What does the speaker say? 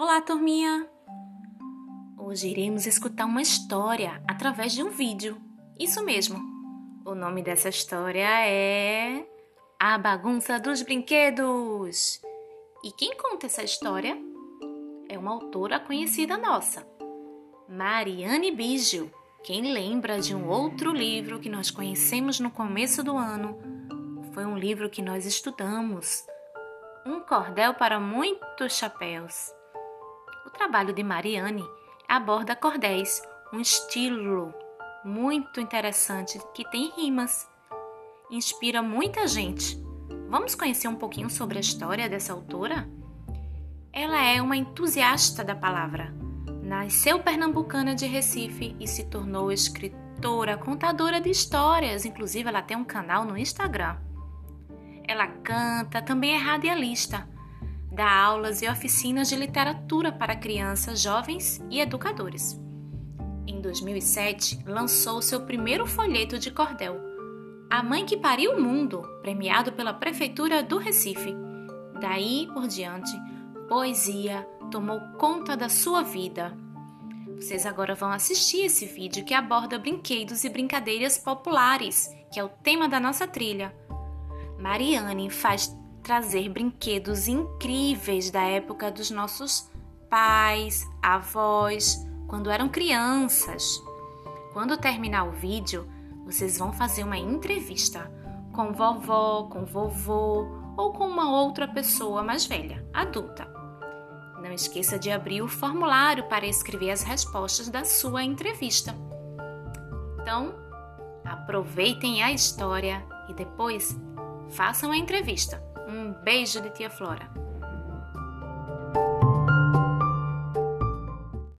Olá, turminha! Hoje iremos escutar uma história através de um vídeo. Isso mesmo. O nome dessa história é A Bagunça dos Brinquedos. E quem conta essa história é uma autora conhecida nossa, Mariane Biggio. Quem lembra de um outro livro que nós conhecemos no começo do ano? Foi um livro que nós estudamos. Um cordel para muitos chapéus. Trabalho de Mariane aborda cordéis, um estilo muito interessante que tem rimas. Inspira muita gente. Vamos conhecer um pouquinho sobre a história dessa autora? Ela é uma entusiasta da palavra. Nasceu pernambucana de Recife e se tornou escritora, contadora de histórias, inclusive ela tem um canal no Instagram. Ela canta, também é radialista dá aulas e oficinas de literatura para crianças, jovens e educadores. Em 2007, lançou seu primeiro folheto de cordel, A Mãe que Pariu o Mundo, premiado pela Prefeitura do Recife. Daí por diante, poesia tomou conta da sua vida. Vocês agora vão assistir esse vídeo que aborda brinquedos e brincadeiras populares, que é o tema da nossa trilha. Mariane faz trazer brinquedos incríveis da época dos nossos pais, avós, quando eram crianças. Quando terminar o vídeo, vocês vão fazer uma entrevista com vovó, com vovô ou com uma outra pessoa mais velha, adulta. Não esqueça de abrir o formulário para escrever as respostas da sua entrevista. Então, aproveitem a história e depois façam a entrevista. Um beijo de tia Flora.